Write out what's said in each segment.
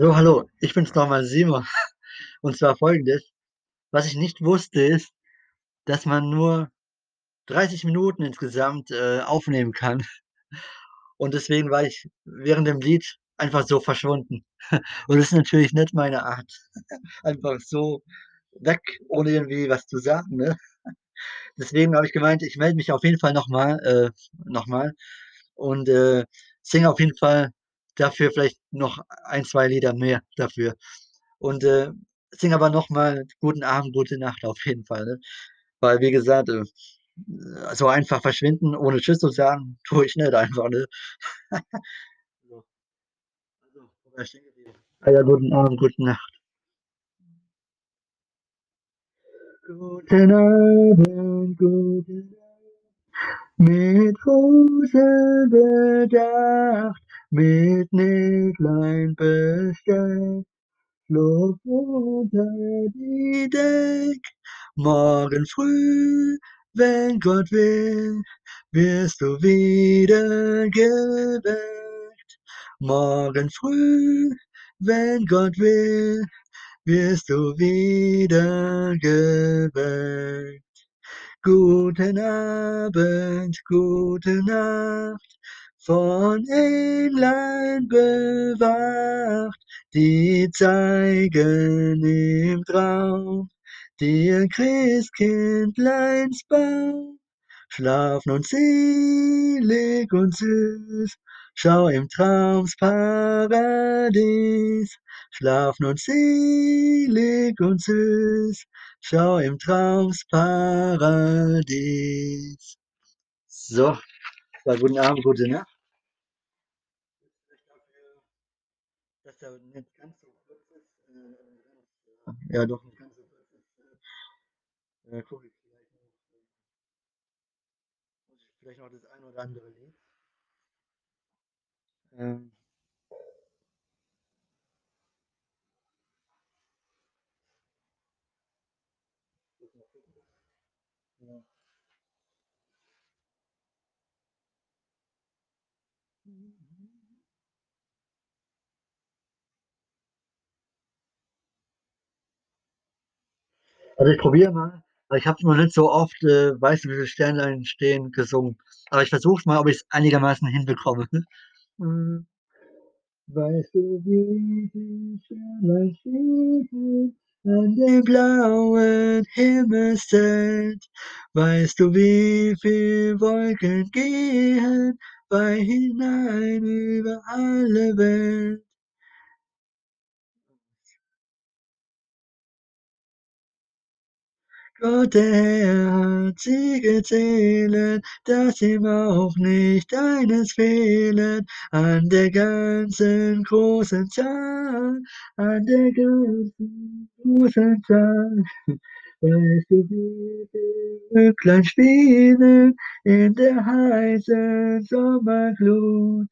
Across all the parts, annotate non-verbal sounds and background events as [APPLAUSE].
So, hallo, ich bin's noch mal, Simon. [LAUGHS] Und zwar Folgendes: Was ich nicht wusste, ist, dass man nur 30 Minuten insgesamt, äh, aufnehmen kann. [LAUGHS] Und deswegen war ich während dem Lied einfach so verschwunden. [LAUGHS] Und das ist natürlich nicht meine Art. Einfach so weg, ohne irgendwie was zu sagen, ne? Deswegen habe ich gemeint, ich melde mich auf jeden Fall noch mal äh, noch und, äh, singe auf jeden Fall dafür vielleicht noch ein, 2 Lieder mehr dafür. Und, äh, singe aber noch mal „Guten Abend, gute Nacht“ auf jeden Fall, ne? Weil wie gesagt, äh, so einfach verschwinden, ohne tschüss zu sagen, [LAUGHS] tue ich nicht einfach, ne? So. Also, ich geblieben? Ah ja, „Guten Abend, gute Nacht“. Guten Abend, gute Nacht, mit großem Bedacht, mit Mäglein bestellt, flog unter die Deck. Morgen früh, wenn Gott will, wirst du wieder geweckt. Morgen früh, wenn Gott will, wirst du wieder geweckt. Guten Abend, gute Nacht, von Englein bewacht, die zeigen im Traum dir Christkindleins Bau. Schlaf nun selig und süß, schau im Traums Paradies. Schlaf nun selig und süß, schau im Traums Paradies. So, war guten Abend, gute Nacht. Dass er nicht ganz so kurz ist, äh, ja doch nicht ganz so kurz ist, äh, gucke ich vielleicht noch, äh muss ich vielleicht noch das ein oder andere Lied. Ähm. Ja. Also, ich probiere mal, ich habe es noch nicht so oft, äh, „Weißt du, wie viele Sternlein stehen“ gesungen. Aber ich versuche es mal, ob ich's einigermaßen hinbekomme. [LAUGHS] Hm. Weißt du, wie viele Sternlein stehen an dem blauen Himmelszelt? Weißt du, wie viel Wolken gehen weit hinein über alle Welt? Gott, der Herr hat sie gezählet, dass ihm auch nicht eines fehlet, an der ganzen großen Zahl, an der ganzen großen Zahl. Weißt du, wie Glöcklein spielen in der heißen Sommerglut?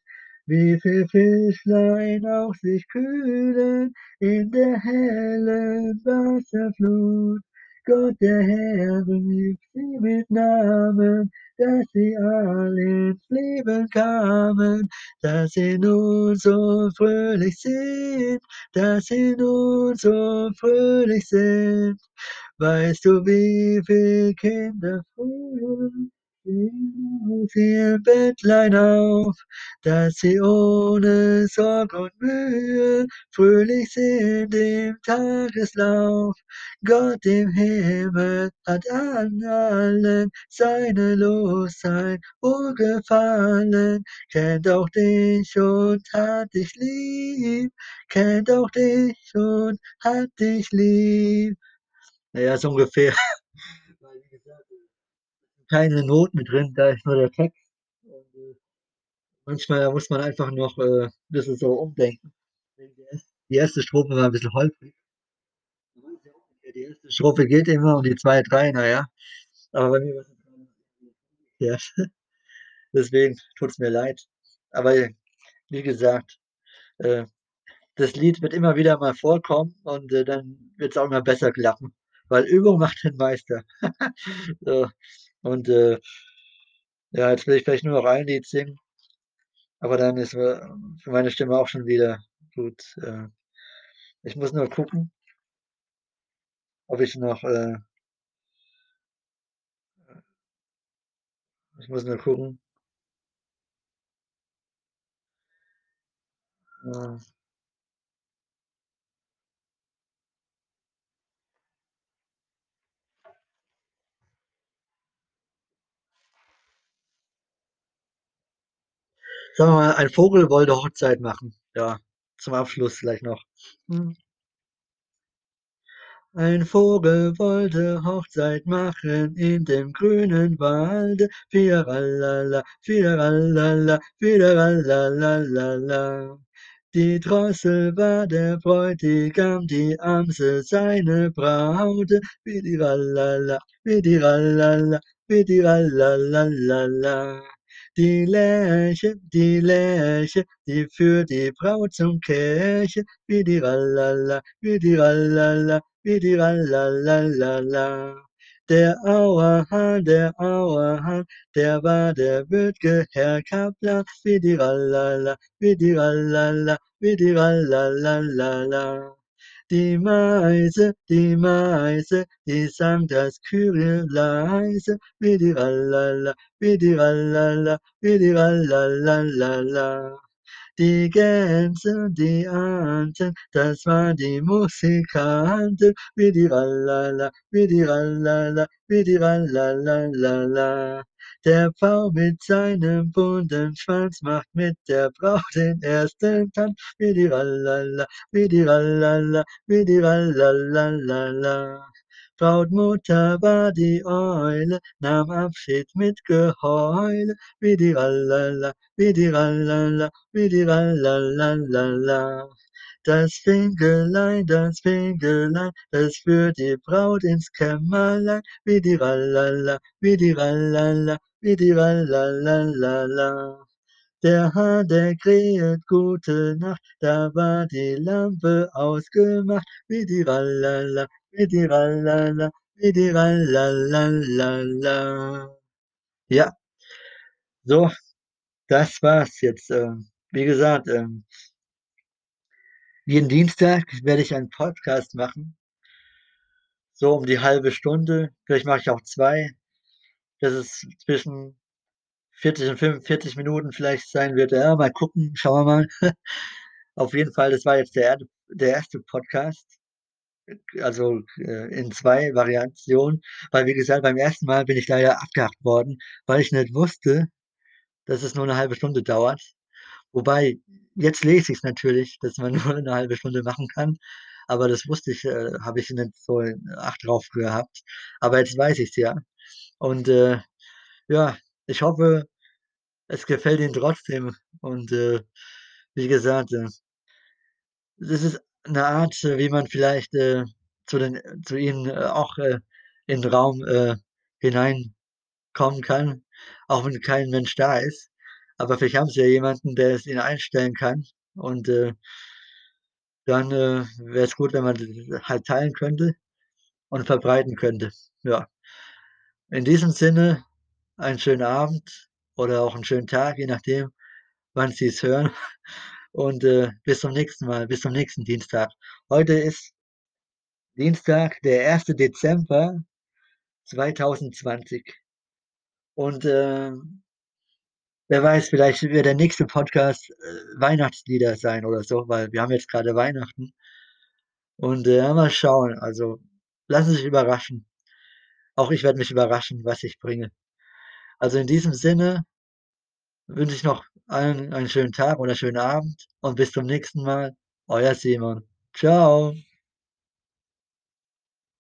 Wie viel Fischlein auch sich kühlen in der hellen Wasserflut? Gott, der Herr, rief sie mit Namen, dass sie all ins Leben kamen, dass sie nun so fröhlich sind, dass sie nun so fröhlich sind. Weißt du, wie viel Kinder früher ihrem Bettlein auf, dass sie ohne Sorg und Mühe fröhlich sind im Tageslauf? Gott im Himmel hat an allen seine Losheit wohlgefallen, kennt auch dich und hat dich lieb, kennt auch dich und hat dich lieb. Na ja, so ungefähr. [LAUGHS] Weil wie gesagt, äh, keine Noten drin, da ist nur der Text und, äh, manchmal muss man einfach noch, äh, bisschen so umdenken. Die erste Strophe war 'n bisschen holprig. Die erste Strophe geht immer und die 2, 3, na ja. Aber bei mir war's [LAUGHS] ja. Deswegen tut's mir leid. Aber wie gesagt, äh, das Lied wird immer wieder mal vorkommen und, äh, dann wird's auch immer besser klappen, weil Übung macht den Meister. [LAUGHS] So, und, äh ja, jetzt will ich vielleicht nur noch ein Lied singen, aber dann ist, äh, für meine Stimme auch schon wieder gut, äh Ich muss nur gucken ob ich noch, äh ich muss nur gucken. Äh Sagen wir mal, ein Vogel wollte Hochzeit machen. Ja, zum Abschluss vielleicht noch. Hm. Ein Vogel wollte Hochzeit machen in dem grünen Walde. Firalala, firalala, firalalalala. Die Drossel war der Bräutigam, die Amsel seine Braut. Fidiralala, fidiralala, fidiralalalala. Die Lerche, die Lerche, die führt die Braut zum Kirche. Fidiralala, fidiralala, Fidiralalalala. Der Auerhahn, der Auerhahn, der war der würd'ge Herr Kaplan. Fidiralala, fidiralala, fidiralalalala. Die Meise, die Meise, die sang das Kyrie leise. Fidiralala, fidiralala, fidiralalalala. Die Gänse, die Enten, das waren die Musikanten. Fidiralala, fidiralala, fidiralalalala. Der Pfau mit seinem bunten Schwanz macht mit der Braut den ersten Tanz. Fidiralala, fidiralala, fidiralalalala. Brautmutter war die Eule, nahm Abschied mit Geheule. Fidiralala, fidiralala, fidiralalalala. Das Finkelein, das Finkelein, das führt die Braut ins Kämmerlein. Fidiralala, fidiralala, fidiralalalala. Der Hahn, der kräht gute Nacht, da war die Lampe ausgemacht. Fidiralala, fidiralala, fidiralalalala. Ja. So, das war's jetzt. Ähm, wie gesagt, ähm jeden Dienstag werde ich einen Podcast machen. So um die halbe Stunde. Vielleicht mache ich auch 2, dass es zwischen 40 und 45 Minuten vielleicht sein wird. Ja, mal gucken, schauen wir mal. [LAUGHS] Auf jeden Fall, das war jetzt der der 1. Podcast. Also, äh, in 2 Variationen, weil wie gesagt, beim 1. Mal bin ich leider abgehakt worden, weil ich nicht wusste, dass es nur 'ne halbe Stunde dauert. Wobei, jetzt lese ich's natürlich, dass man [LAUGHS] nur 'ne halbe Stunde machen kann, aber das wusste ich äh, habe ich nicht so in Acht drauf gehabt. Aber jetzt weiß ich's ja. Und, äh, ja, ich hoffe, es gefällt Ihnen trotzdem und, äh, wie gesagt, äh das ist 'ne Art, äh, wie man vielleicht, äh, zu den zu Ihnen, äh, auch, äh, in 'n Raum, äh, hineinkommen kann, auch wenn kein Mensch da ist. Aber vielleicht haben Sie ja jemanden, der es Ihnen einstellen kann und, äh dann, äh, wäre es gut, wenn man halt teilen könnte und verbreiten könnte. Ja. In diesem Sinne, einen schönen Abend oder auch 'n schönen Tag, je nachdem, wann Sie es hören. Und, äh, bis zum nächsten Mal, bis zum nächsten Dienstag. Heute ist Dienstag, der 1. Dezember 2020. Und, ähm wer weiß, vielleicht wird der nächste Podcast, äh, Weihnachtslieder sein oder so, weil wir haben jetzt grade Weihnachten. Und, äh, mal schauen. Also, lassen Sie sich überraschen. Auch ich werde mich überraschen, was ich bringe. Also, in diesem Sinne wünsche ich noch allen einen schönen Tag oder schönen Abend und bis zum nächsten Mal. Euer Simon. Tschau.